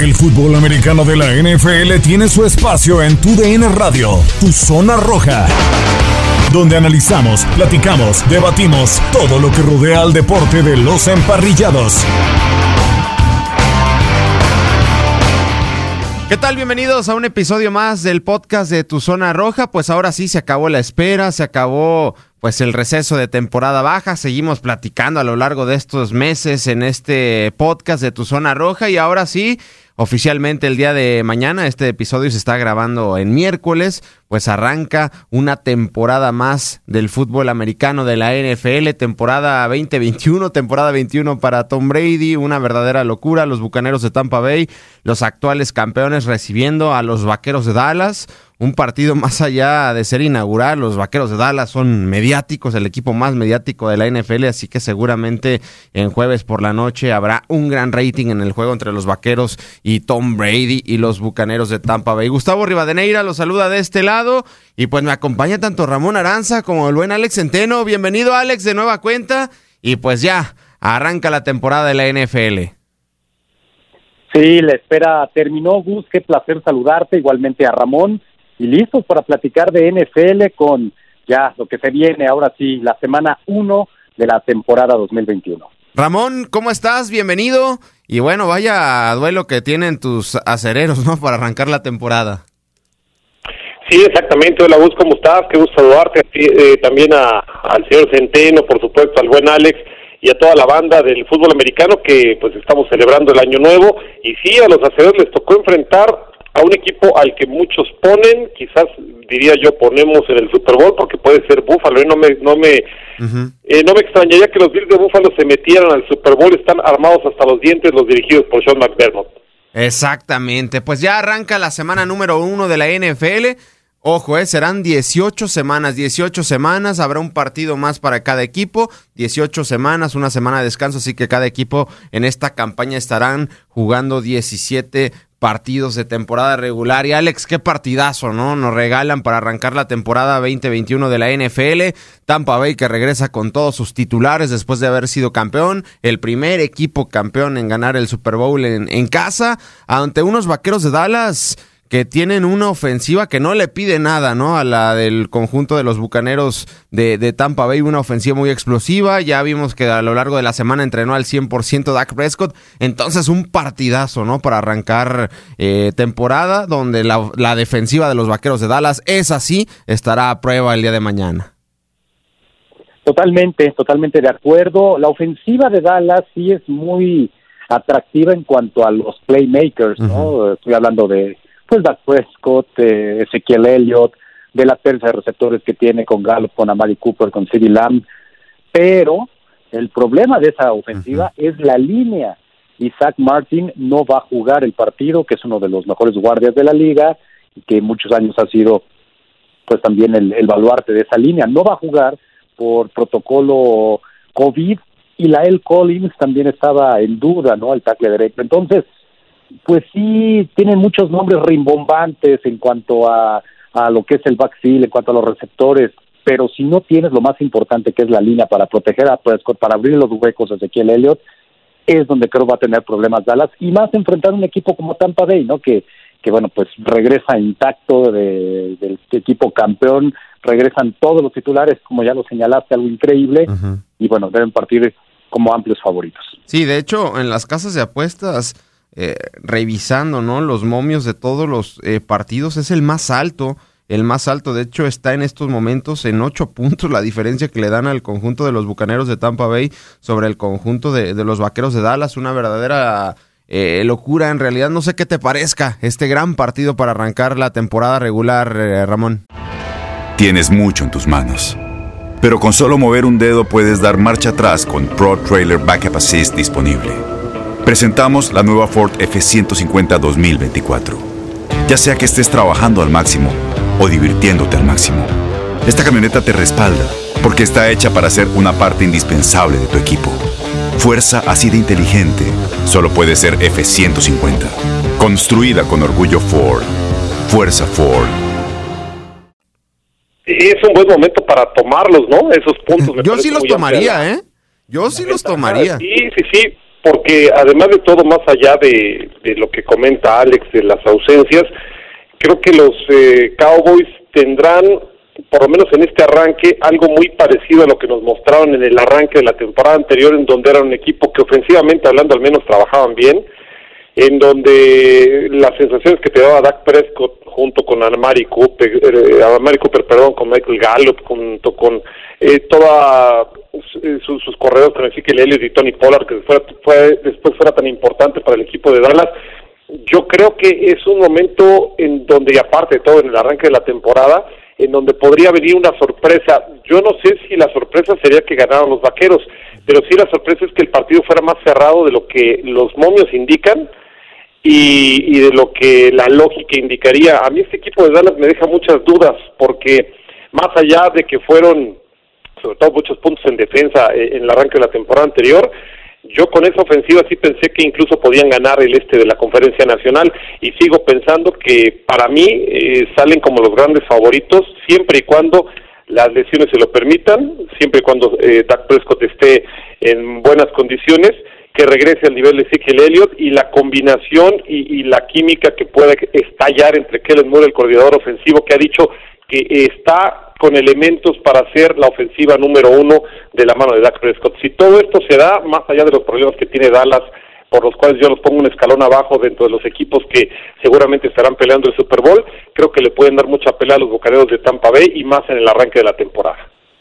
El fútbol americano de la NFL tiene su espacio en Tu DN Radio, Tu Zona Roja, donde analizamos, platicamos, debatimos todo lo que rodea al deporte de los emparrillados. ¿Qué tal? Bienvenidos a un episodio más del podcast de Tu Zona Roja. Pues ahora sí se acabó la espera, se acabó pues el receso de temporada baja. Seguimos platicando a lo largo de estos meses en este podcast de Tu Zona Roja y ahora sí oficialmente el día de mañana. Este episodio se está grabando en miércoles, pues arranca una temporada más del fútbol americano de la NFL, temporada 2021, temporada 21 para Tom Brady, una verdadera locura. Los Bucaneros de Tampa Bay, los actuales campeones recibiendo a los Vaqueros de Dallas un partido más allá de ser inaugural. Los Vaqueros de Dallas son mediáticos, el equipo más mediático de la NFL, así que seguramente en jueves por la noche habrá un gran rating en el juego entre los Vaqueros y Tom Brady y los Bucaneros de Tampa Bay. Gustavo Rivadeneira los saluda de este lado y pues me acompaña tanto Ramón Aranza como el buen Alex Centeno. Bienvenido Alex de nueva cuenta y pues ya arranca la temporada de la NFL. Sí, la espera terminó, Gus, qué placer saludarte, igualmente a Ramón y listos para platicar de NFL con ya lo que se viene ahora sí, la semana 1 de la temporada 2021. Ramón, ¿cómo estás? Bienvenido. Y bueno, vaya duelo que tienen tus acereros, ¿no? Para arrancar la temporada. Sí, exactamente. Hola, Gus, ¿cómo estás? Qué gusto saludarte. Eh, también a, al señor Centeno, por supuesto, al buen Alex y a toda la banda del fútbol americano que pues estamos celebrando el año nuevo. Y sí, a los acereros les tocó enfrentar a un equipo al que muchos ponen, quizás diría yo ponemos en el Super Bowl porque puede ser Búfalo y no me no me eh, no me extrañaría que los Bills de Búfalo se metieran al Super Bowl, están armados hasta los dientes los dirigidos por Sean McDermott. Exactamente, pues ya arranca la semana número uno de la NFL. Ojo, eh, serán 18 semanas, 18 semanas, habrá un partido más para cada equipo, 18 semanas, una semana de descanso, así que cada equipo en esta campaña estarán jugando 17 partidos de temporada regular. Y Alex, qué partidazo, ¿no? Nos regalan para arrancar la temporada 2021 de la NFL. Tampa Bay que regresa con todos sus titulares después de haber sido campeón. El primer equipo campeón en ganar el Super Bowl en, en casa ante unos vaqueros de Dallas que tienen una ofensiva que no le pide nada, ¿no? A la del conjunto de los Bucaneros de, de, Tampa Bay, una ofensiva muy explosiva. Ya vimos que a lo largo de la semana entrenó al 100% Dak Prescott. Entonces, un partidazo, ¿no? Para arrancar eh, temporada, donde la, la defensiva de los Vaqueros de Dallas es así, estará a prueba el día de mañana. Totalmente, totalmente de acuerdo. La ofensiva de Dallas sí es muy atractiva en cuanto a los playmakers, ¿no? Uh -huh. Estoy hablando de pues Dak Prescott, eh, Ezequiel Elliott, de la tercia de receptores que tiene con Gallup, con Amari Cooper, con CeeDee Lamb, pero el problema de esa ofensiva uh -huh. es la línea. Isaac Martin no va a jugar el partido, que es uno de los mejores guardias de la liga, y que muchos años ha sido pues también el, el baluarte de esa línea. No va a jugar por protocolo COVID y la El Collins también estaba en duda, ¿no? El tackle derecho. Entonces, pues sí tienen muchos nombres rimbombantes en cuanto a, a lo que es el backfield, en cuanto a los receptores, pero si no tienes lo más importante que es la línea para proteger a Prescott, para abrir los huecos a Ezequiel Elliott, es donde creo va a tener problemas Dallas y más enfrentar un equipo como Tampa Bay, ¿no? Que, que bueno, pues regresa intacto de, del equipo campeón, regresan todos los titulares, como ya lo señalaste, algo increíble, uh -huh. y bueno, deben partir como amplios favoritos. Sí, de hecho, en las casas de apuestas eh, revisando ¿no? los momios de todos los eh, partidos, es el más alto. El más alto, de hecho, está en estos momentos en ocho puntos la diferencia que le dan al conjunto de los Bucaneros de Tampa Bay sobre el conjunto de, de los Vaqueros de Dallas. Una verdadera eh, locura, en realidad. No sé qué te parezca este gran partido para arrancar la temporada regular, Ramón. Tienes mucho en tus manos. Pero con solo mover un dedo puedes dar marcha atrás con Pro Trailer Backup Assist disponible Presentamos la nueva Ford F150 2024. Ya sea que estés trabajando al máximo o divirtiéndote al máximo, esta camioneta te respalda porque está hecha para ser una parte indispensable de tu equipo. Fuerza así de inteligente solo puede ser F150. Construida con orgullo Ford. Fuerza Ford. Es un buen momento para tomarlos, ¿no? Esos puntos. Yo sí los tomaría, ¿eh? Yo sí los tomaría. Sí, sí, sí, porque además de todo, más allá de, lo que comenta Alex de las ausencias, creo que los eh, Cowboys tendrán, por lo menos en este arranque, algo muy parecido a lo que nos mostraron en el arranque de la temporada anterior, en donde era un equipo que ofensivamente hablando al menos trabajaban bien, en donde las sensaciones que te daba Dak Prescott junto con Amari Cooper, eh, Amari Cooper, perdón, con Michael Gallup, junto con eh, eh, sus, corredores con Ezequiel Elliott y Tony Pollard, que fue, después fuera tan importante para el equipo de Dallas, yo creo que es un momento en donde, y aparte de todo, en el arranque de la temporada, en donde podría venir una sorpresa. Yo no sé si la sorpresa sería que ganaran los vaqueros, pero sí la sorpresa es que el partido fuera más cerrado de lo que los momios indican y, y de lo que la lógica indicaría. A mí este equipo de Dallas me deja muchas dudas, porque más allá de que fueron sobre todo muchos puntos en defensa eh, en el arranque de la temporada anterior. Yo con esa ofensiva sí pensé que incluso podían ganar el este de la conferencia nacional y sigo pensando que para mí eh, salen como los grandes favoritos siempre y cuando las lesiones se lo permitan, siempre y cuando eh, Dak Prescott esté en buenas condiciones, que regrese al nivel de Ezekiel Elliott y la combinación y, la química que pueda estallar entre Kellen Moore, el coordinador ofensivo, que ha dicho que está con elementos para hacer la ofensiva número uno de la mano de Dak Prescott. Si todo esto se da, más allá de los problemas que tiene Dallas, por los cuales yo los pongo un escalón abajo dentro de los equipos que seguramente estarán peleando el Super Bowl, creo que le pueden dar mucha pelea a los bocaderos de Tampa Bay y más en el arranque de la temporada.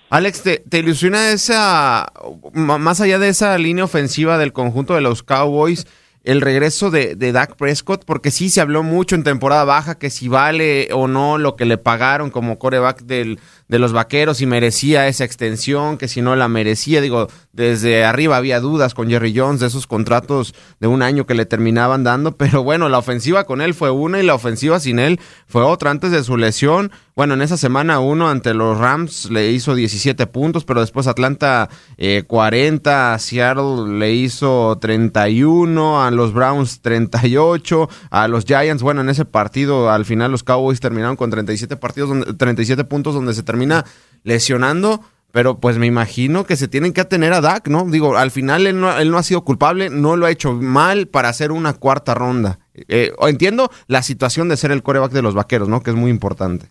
Alex, ¿te, ¿te, ilusiona esa, más allá de esa línea ofensiva del conjunto de los Cowboys, el regreso de, de Dak Prescott, porque sí se habló mucho en temporada baja que si vale o no lo que le pagaron como coreback del, de los vaqueros, y merecía esa extensión, que si no la merecía. Digo, desde arriba había dudas con Jerry Jones de esos contratos de un año que le terminaban dando, pero bueno, la ofensiva con él fue una y la ofensiva sin él fue otra antes de su lesión. Bueno, en esa semana uno ante los Rams le hizo 17 puntos, pero después Atlanta eh, 40, Seattle le hizo 31, a los Browns 38, a los Giants, bueno, en ese partido al final los Cowboys terminaron con 37 partidos, donde, 37 puntos donde se termina lesionando. Pero pues me imagino que se tienen que atener a Dak, ¿no? Digo, al final él no, él no ha sido culpable, no lo ha hecho mal para hacer una cuarta ronda. Eh, entiendo la situación de ser el coreback de los vaqueros, ¿no? Que es muy importante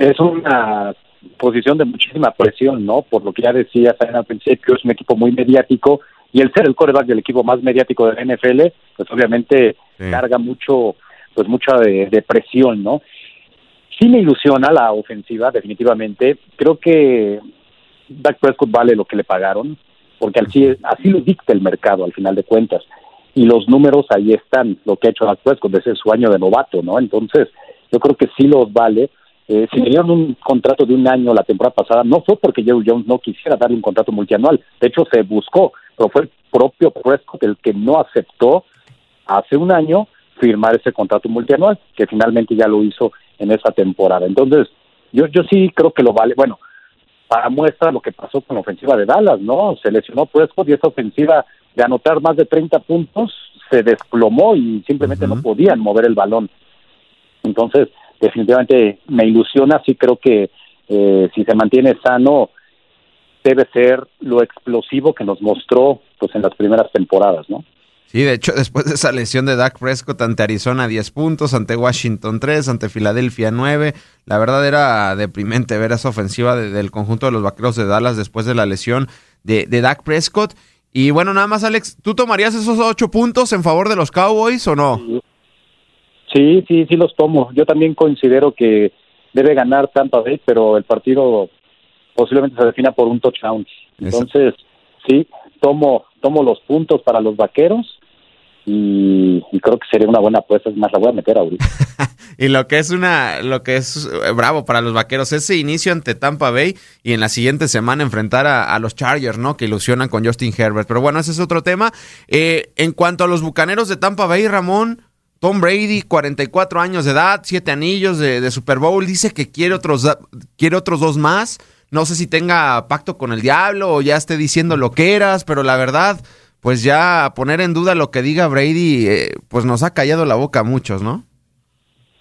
es una posición de muchísima presión, ¿no? Por lo que ya decía al principio, es un equipo muy mediático y el ser el coreback del equipo más mediático de la NFL, pues obviamente carga mucho, pues mucha de, presión, ¿no? Sí me ilusiona la ofensiva, definitivamente. Creo que Dak Prescott vale lo que le pagaron, porque así, así lo dicta el mercado al final de cuentas. Y los números ahí están, lo que ha hecho Dak Prescott desde su año de novato, ¿no? Entonces, yo creo que sí los vale eh, si le dieron un contrato de un año la temporada pasada, no fue porque Jerry Jones no quisiera darle un contrato multianual. De hecho, se buscó, pero fue el propio Prescott el que no aceptó hace un año firmar ese contrato multianual, que finalmente ya lo hizo en esa temporada. Entonces, yo, yo sí creo que lo vale. Bueno, para muestra lo que pasó con la ofensiva de Dallas, ¿no? Se lesionó Prescott y esa ofensiva de anotar más de 30 puntos se desplomó y simplemente no podían mover el balón. Entonces, definitivamente me ilusiona, sí creo que eh, si se mantiene sano debe ser lo explosivo que nos mostró pues en las primeras temporadas, ¿no? Sí, de hecho, después de esa lesión de Dak Prescott ante Arizona 10 puntos, ante Washington 3, ante Filadelfia 9, la verdad era deprimente ver esa ofensiva del conjunto de los Vaqueros de Dallas después de la lesión de, de Dak Prescott. Y bueno, nada más, Alex, ¿tú tomarías esos 8 puntos en favor de los Cowboys o no? Sí, sí, sí los tomo. Yo también considero que debe ganar Tampa Bay, pero el partido posiblemente se defina por un touchdown. Entonces, sí, tomo tomo los puntos para los vaqueros y, creo que sería una buena apuesta. Es más, la voy a meter ahorita. y lo que es una, lo que es eh, bravo para los vaqueros, ese inicio ante Tampa Bay y en la siguiente semana enfrentar a, los Chargers, ¿no? Que ilusionan con Justin Herbert. Pero bueno, ese es otro tema. Eh, en cuanto a los bucaneros de Tampa Bay, Ramón, Tom Brady, 44 años de edad, 7 anillos de, de, Super Bowl, dice que quiere otros, quiere otros dos más. No sé si tenga pacto con el diablo o ya esté diciendo lo que eras, pero la verdad, pues ya poner en duda lo que diga Brady, eh, pues nos ha callado la boca a muchos, ¿no?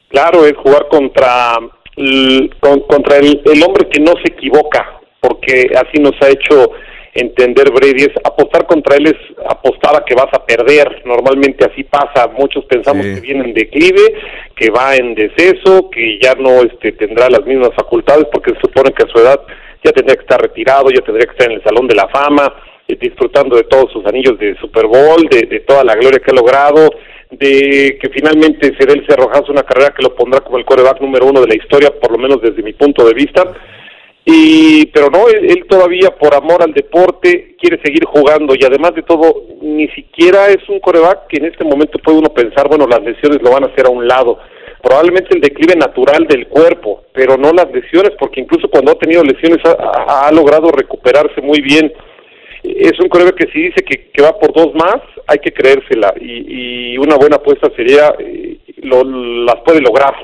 Claro, es jugar contra, el, contra el, el hombre que no se equivoca, porque así nos ha hecho entender Brady es apostar contra él es apostar a que vas a perder. Normalmente así pasa. Muchos pensamos que viene en declive, que va en deceso, que ya no este, tendrá las mismas facultades porque se supone que a su edad ya tendría que estar retirado, ya tendría que estar en el Salón de la Fama, eh, disfrutando de todos sus anillos de Super Bowl, de, toda la gloria que ha logrado, de que finalmente se dé el cerrojazo una carrera que lo pondrá como el coreback número uno de la historia, por lo menos desde mi punto de vista. Y pero no él, todavía por amor al deporte quiere seguir jugando. Y además de todo ni siquiera es un coreback que en este momento puede uno pensar bueno las lesiones lo van a hacer a un lado. Probablemente el declive natural del cuerpo pero no las lesiones porque incluso cuando ha tenido lesiones ha, logrado recuperarse muy bien es un coreback que si dice que, que va por dos más hay que creérsela. Y, y una buena apuesta sería eh, lo, las puede lograr.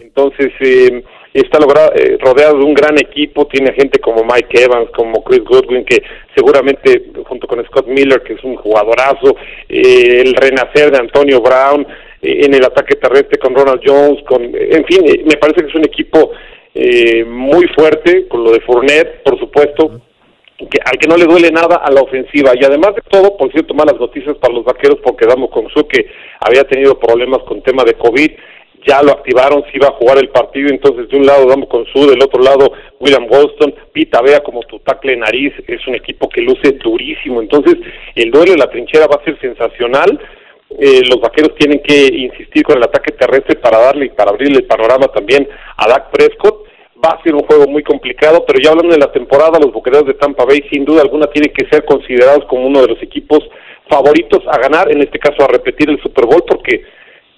Entonces eh, está logrado, eh, rodeado de un gran equipo, tiene gente como Mike Evans, como Chris Goodwin, que seguramente junto con Scott Miller, que es un jugadorazo, eh, el renacer de Antonio Brown, en el ataque terrestre con Ronald Jones, con, en fin, me parece que es un equipo muy fuerte, con lo de Fournette, por supuesto, que, al que no le duele nada a la ofensiva. Y además de todo, por cierto, malas noticias para los vaqueros porque Damo Konsu, que había tenido problemas con tema de COVID, ya lo activaron, si iba a jugar el partido, entonces de un lado Damo con su, del otro lado William Golston, Pita Vea como tu tacle nariz, es un equipo que luce durísimo, entonces el duelo de la trinchera va a ser sensacional, eh, los vaqueros tienen que insistir con el ataque terrestre para darle y para abrirle el panorama también a Dak Prescott, va a ser un juego muy complicado, pero ya hablando de la temporada, los buqueros de Tampa Bay sin duda alguna tienen que ser considerados como uno de los equipos favoritos a ganar, en este caso a repetir el Super Bowl, porque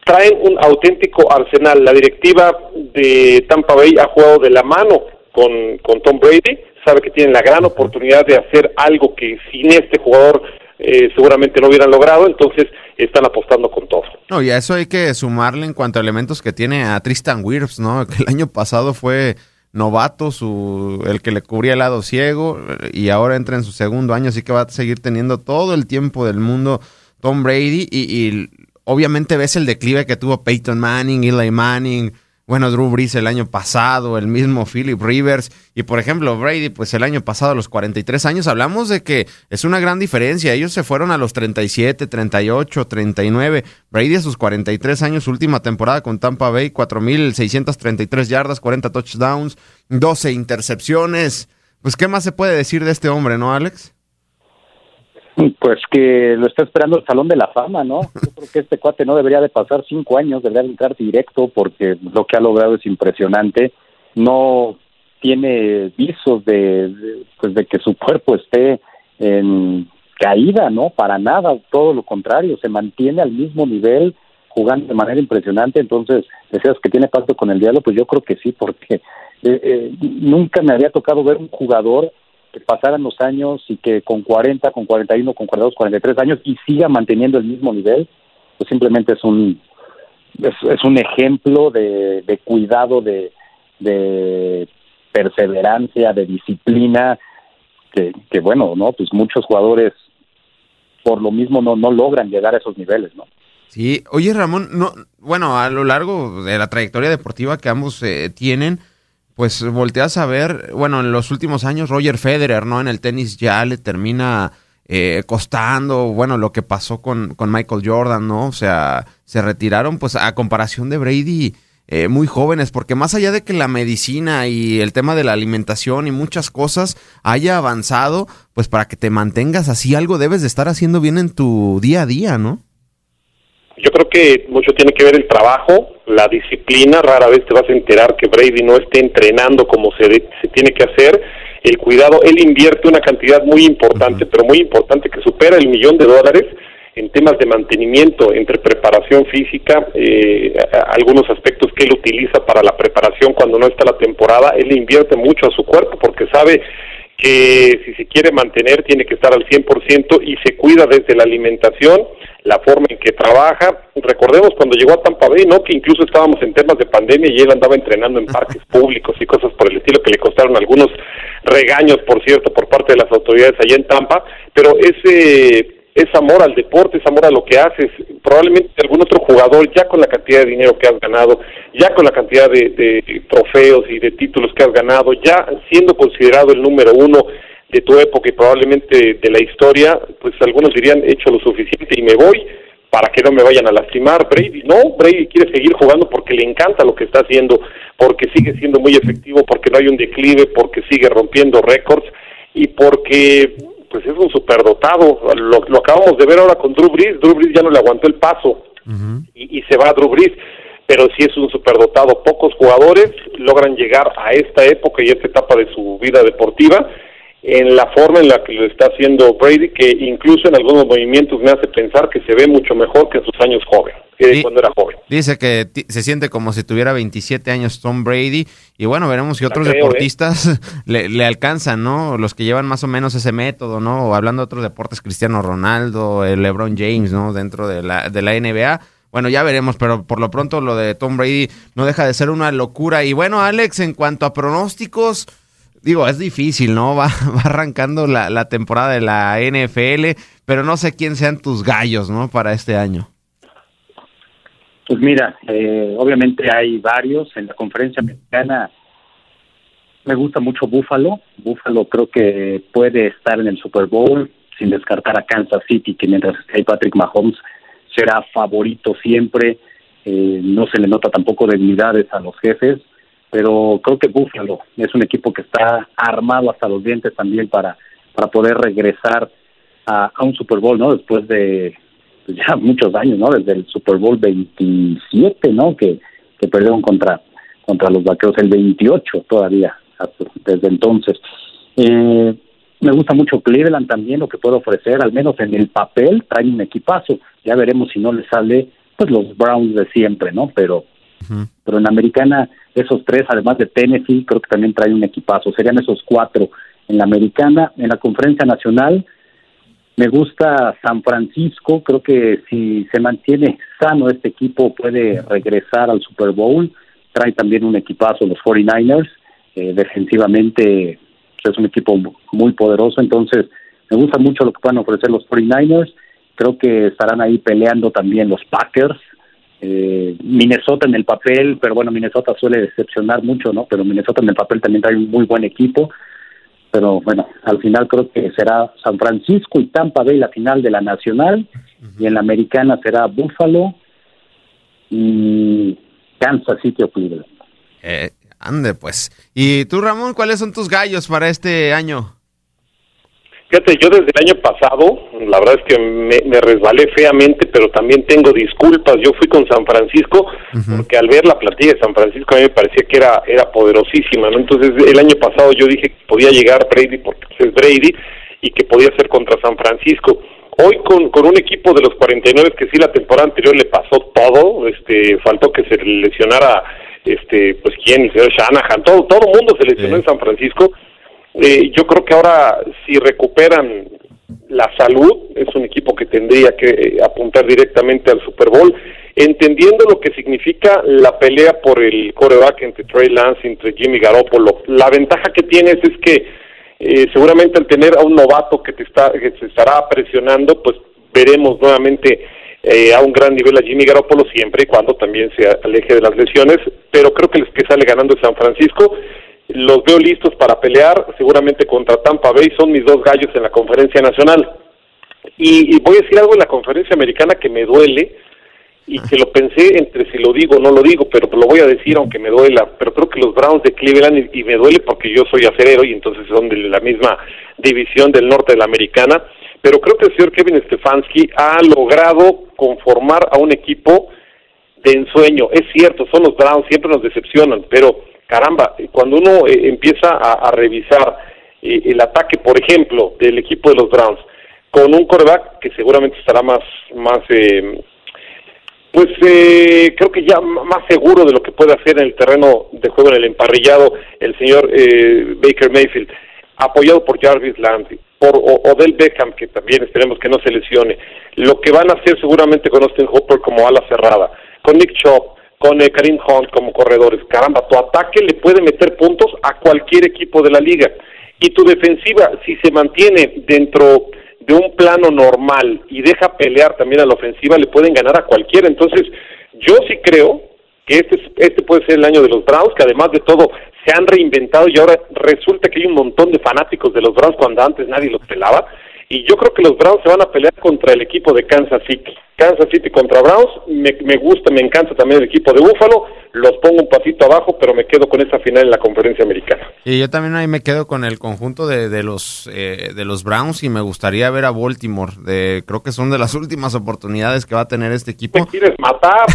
traen un auténtico arsenal. La directiva de Tampa Bay ha jugado de la mano con, con Tom Brady, sabe que tienen la gran oportunidad de hacer algo que sin este jugador eh, seguramente no hubieran logrado, entonces están apostando con todo. No, y a eso hay que sumarle en cuanto a elementos que tiene a Tristan Wirfs, ¿no? Que el año pasado fue novato, su, el que le cubría el lado ciego, y ahora entra en su segundo año, así que va a seguir teniendo todo el tiempo del mundo Tom Brady, y, y obviamente ves el declive que tuvo Peyton Manning, Eli Manning, bueno, Drew Brees el año pasado, el mismo Philip Rivers y por ejemplo Brady, pues el año pasado a los 43 años, hablamos de que es una gran diferencia. Ellos se fueron a los 37, 38, 39. Brady a sus 43 años, última temporada con Tampa Bay, 4.633 yardas, 40 touchdowns, 12 intercepciones. Pues, ¿qué más se puede decir de este hombre, no, Alex? Pues que lo está esperando el Salón de la Fama, ¿no? Yo creo que este cuate no debería de pasar cinco años, debería de entrar directo porque lo que ha logrado es impresionante. No tiene visos de, pues de que su cuerpo esté en caída, ¿no? Para nada, todo lo contrario, se mantiene al mismo nivel, jugando de manera impresionante. Entonces, deseas que tiene pacto con el diablo, pues yo creo que sí, porque eh, eh, nunca me había tocado ver un jugador que pasaran los años y que con 40, con 41, con 42, 43 años y siga manteniendo el mismo nivel, pues simplemente es un es, un ejemplo de, de cuidado, de, de perseverancia, de disciplina, que, que bueno, ¿no? Pues muchos jugadores por lo mismo no, no logran llegar a esos niveles, ¿no? Sí, oye Ramón, no, bueno, a lo largo de la trayectoria deportiva que ambos eh, tienen, pues volteas a ver, bueno, en los últimos años Roger Federer, ¿no? En el tenis ya le termina eh, costando, bueno, lo que pasó con, con, Michael Jordan, ¿no? O sea, se retiraron, pues a comparación de Brady, eh, muy jóvenes, porque más allá de que la medicina y el tema de la alimentación y muchas cosas haya avanzado, pues para que te mantengas así, algo debes de estar haciendo bien en tu día a día, ¿no? Yo creo que mucho tiene que ver el trabajo, la disciplina, rara vez te vas a enterar que Brady no esté entrenando como se, se tiene que hacer, el cuidado, él invierte una cantidad muy importante, pero muy importante, que supera el millón de dólares en temas de mantenimiento entre preparación física, eh, algunos aspectos que él utiliza para la preparación cuando no está la temporada, él invierte mucho a su cuerpo porque sabe que si se quiere mantener tiene que estar al 100% y se cuida desde la alimentación, la forma en que trabaja. Recordemos cuando llegó a Tampa Bay, ¿no? Que incluso estábamos en temas de pandemia y él andaba entrenando en parques públicos y cosas por el estilo que le costaron algunos regaños, por cierto, por parte de las autoridades allá en Tampa, pero ese es amor al deporte, es amor a lo que haces. Probablemente algún otro jugador, ya con la cantidad de dinero que has ganado, ya con la cantidad de, de, trofeos y de títulos que has ganado, ya siendo considerado el número uno de tu época y probablemente de la historia, pues algunos dirían, he hecho lo suficiente y me voy para que no me vayan a lastimar. Brady, no, Brady quiere seguir jugando porque le encanta lo que está haciendo, porque sigue siendo muy efectivo, porque no hay un declive, porque sigue rompiendo récords y porque pues es un superdotado. Lo, lo acabamos de ver ahora con Drew Brees. Drew Brees ya no le aguantó el paso y, y, se va a Drew Brees. Pero sí es un superdotado. Pocos jugadores logran llegar a esta época y esta etapa de su vida deportiva en la forma en la que lo está haciendo Brady, que incluso en algunos movimientos me hace pensar que se ve mucho mejor que en sus años jóvenes, que cuando era joven. Dice que se siente como si tuviera 27 años Tom Brady, y bueno, veremos si otros ¿eh? deportistas le, alcanzan, ¿no? Los que llevan más o menos ese método, ¿no? O hablando de otros deportes, Cristiano Ronaldo, el LeBron James, ¿no? Dentro de la, de la NBA. Bueno, ya veremos, pero por lo pronto lo de Tom Brady no deja de ser una locura. Y bueno, Alex, en cuanto a pronósticos, digo, es difícil, ¿no? Va, va arrancando la, temporada de la NFL, pero no sé quién sean tus gallos, ¿no? Para este año. Pues mira, eh, obviamente hay varios. En la conferencia americana me gusta mucho Buffalo. Buffalo creo que puede estar en el Super Bowl sin descartar a Kansas City, que mientras hay Patrick Mahomes será favorito siempre. Eh, no se le nota tampoco debilidades a los jefes pero creo que Buffalo es un equipo que está armado hasta los dientes también para, para poder regresar a, un Super Bowl, ¿no? Después de pues, ya muchos años, ¿no? Desde el Super Bowl 27, ¿no? Que, que perdieron contra, contra los vaqueros el 28 todavía, desde entonces. Eh, me gusta mucho Cleveland también, lo que puede ofrecer, al menos en el papel, trae un equipazo. Ya veremos si no le sale, pues los Browns de siempre, ¿no? Pero, pero en Americana esos tres, además de Tennessee, creo que también trae un equipazo. Serían esos cuatro en la americana. En la conferencia nacional, me gusta San Francisco. Creo que si se mantiene sano este equipo, puede regresar al Super Bowl. Trae también un equipazo los 49ers. Eh, defensivamente es un equipo muy poderoso. Entonces, me gusta mucho lo que puedan ofrecer los 49ers. Creo que estarán ahí peleando también los Packers eh, Minnesota en el papel, pero bueno, Minnesota suele decepcionar mucho, ¿no? Pero Minnesota en el papel también trae un muy buen equipo. Pero bueno, al final creo que será San Francisco y Tampa Bay la final de la Nacional. Y en la Americana será Buffalo y Kansas City o. Eh, ande, pues. ¿Y tú, Ramón, cuáles son tus gallos para este año? Fíjate, yo desde el año pasado, la verdad es que me, resbalé feamente, pero también tengo disculpas. Yo fui con San Francisco, porque al ver la plantilla de San Francisco a mí me parecía que era, era poderosísima, ¿no? Entonces el año pasado yo dije que podía llegar Brady porque es Brady y que podía ser contra San Francisco. Hoy con, con un equipo de los 49 que sí la temporada anterior le pasó todo, este faltó que se lesionara este pues quién, el señor Shanahan, todo todo el mundo se lesionó en San Francisco eh, yo creo que ahora si recuperan la salud, es un equipo que tendría que eh, apuntar directamente al Super Bowl, entendiendo lo que significa la pelea por el coreback entre Trey Lance entre Jimmy Garoppolo. La ventaja que tienes es que eh, seguramente al tener a un novato que te está que se estará presionando, pues veremos nuevamente a un gran nivel a Jimmy Garoppolo siempre y cuando también se aleje de las lesiones, pero creo que el que sale ganando es San Francisco los veo listos para pelear, seguramente contra Tampa Bay, son mis dos gallos en la conferencia nacional. Y, voy a decir algo en la conferencia americana que me duele y que lo pensé entre si lo digo o no lo digo, pero lo voy a decir aunque me duela, pero creo que los Browns de Cleveland, y, me duele porque yo soy acerero y entonces son de la misma división del norte de la americana, pero creo que el señor Kevin Stefanski ha logrado conformar a un equipo de ensueño. Es cierto, son los Browns, siempre nos decepcionan, pero caramba, cuando uno eh, empieza a, revisar eh, el ataque, por ejemplo, del equipo de los Browns, con un coreback que seguramente estará más, más eh, pues eh, creo que ya más seguro de lo que puede hacer en el terreno de juego en el emparrillado el señor eh, Baker Mayfield, apoyado por Jarvis Landry, por Odell Beckham, que también esperemos que no se lesione, lo que van a hacer seguramente con Austin Hopper como ala cerrada, con Nick Chop, con eh, Karim Hunt como corredores, caramba, tu ataque le puede meter puntos a cualquier equipo de la liga, y tu defensiva, si se mantiene dentro de un plano normal y deja pelear también a la ofensiva, le pueden ganar a cualquiera. Entonces, yo sí creo que este, este puede ser el año de los Browns, que además de todo se han reinventado y ahora resulta que hay un montón de fanáticos de los Browns cuando antes nadie los pelaba. Y yo creo que los Browns se van a pelear contra el equipo de Kansas City. Kansas City contra Browns, me, me gusta, me encanta también el equipo de Buffalo, los pongo un pasito abajo, pero me quedo con esa final en la conferencia americana. Y yo también ahí me quedo con el conjunto de, de los eh, de los Browns y me gustaría ver a Baltimore. De, creo que son de las últimas oportunidades que va a tener este equipo. ¿Me quieres matar?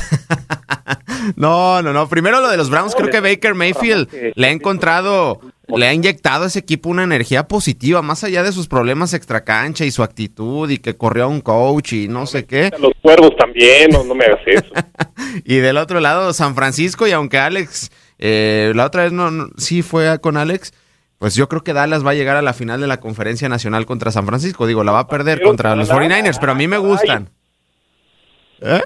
no, no, no. Primero lo de los Browns, creo que Baker Mayfield le ha encontrado le ha inyectado a ese equipo una energía positiva, más allá de sus problemas extracancha y su actitud y que corrió a un coach y no sé qué. Los cuervos también, no, me hagas eso. y del otro lado, San Francisco, y aunque Alex, eh, la otra vez no, sí fue con Alex, pues yo creo que Dallas va a llegar a la final de la conferencia nacional contra San Francisco. Digo, la va a perder contra los 49ers, pero a mí me gustan. ¿Eh?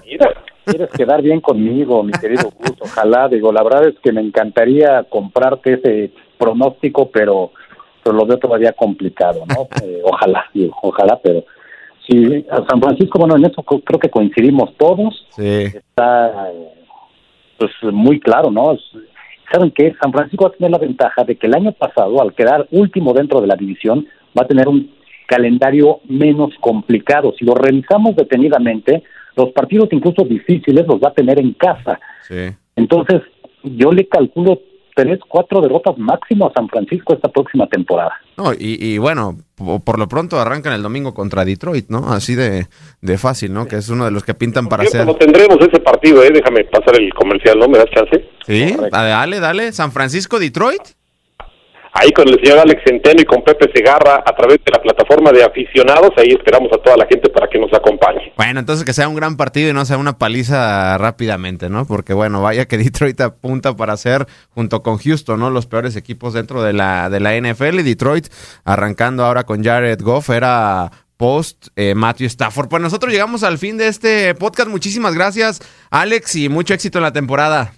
Quieres quedar bien conmigo, mi querido Gus. Ojalá, digo, la verdad es que me encantaría comprarte ese pronóstico, pero, pero lo veo todavía complicado, ¿no? Eh, ojalá, digo, ojalá, pero sí, a San Francisco, bueno, en eso creo que coincidimos todos. Sí. Está, pues, muy claro, ¿no? ¿Saben qué? San Francisco va a tener la ventaja de que el año pasado, al quedar último dentro de la división, va a tener un calendario menos complicado. Si lo revisamos detenidamente, los partidos incluso difíciles los va a tener en casa. Sí. Entonces, yo le calculo tres, cuatro derrotas máximo a San Francisco esta próxima temporada. No, y, bueno, por, lo pronto arrancan el domingo contra Detroit, ¿no? Así de, de fácil, ¿no? Que es uno de los que pintan para ser. No tendremos ese partido, ¿eh? Déjame pasar el comercial, ¿no? ¿Me das chance? Sí, dale, dale. San Francisco, Detroit ahí con el señor Alex Centeno y con Pepe Segarra a través de la plataforma de aficionados. Ahí esperamos a toda la gente para que nos acompañe. Bueno, entonces que sea un gran partido y no sea una paliza rápidamente, ¿no? Porque bueno, vaya que Detroit apunta para ser, junto con Houston, ¿no? Los peores equipos dentro de la, de la NFL. Y Detroit, arrancando ahora con Jared Goff, era post eh, Matthew Stafford. Pues nosotros llegamos al fin de este podcast. Muchísimas gracias, Alex, y mucho éxito en la temporada.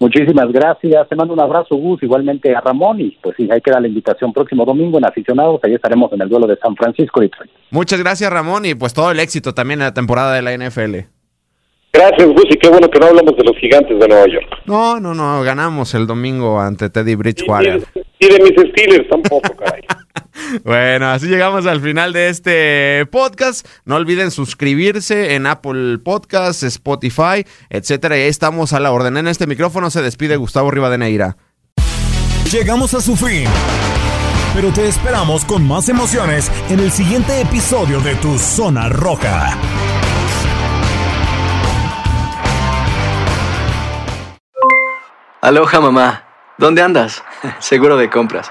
Muchísimas gracias. Te mando un abrazo, Gus, igualmente a Ramón. Y pues sí, hay que dar la invitación próximo domingo en Aficionados. Ahí estaremos en el duelo de San Francisco y Detroit. Muchas gracias, Ramón, y pues todo el éxito también en la temporada de la NFL. Gracias, Gus, y qué bueno que no hablamos de los gigantes de Nueva York. No, no, no, ganamos el domingo ante Teddy Bridgewater. Y de, mis Steelers tampoco, caray. Bueno, así llegamos al final de este podcast. No olviden suscribirse en Apple Podcasts, Spotify, etcétera. Y ahí estamos a la orden. En este micrófono se despide Gustavo Rivadeneira. Llegamos a su fin. Pero te esperamos con más emociones en el siguiente episodio de Tu Zona Roja. Aloha mamá, ¿dónde andas? Seguro de compras.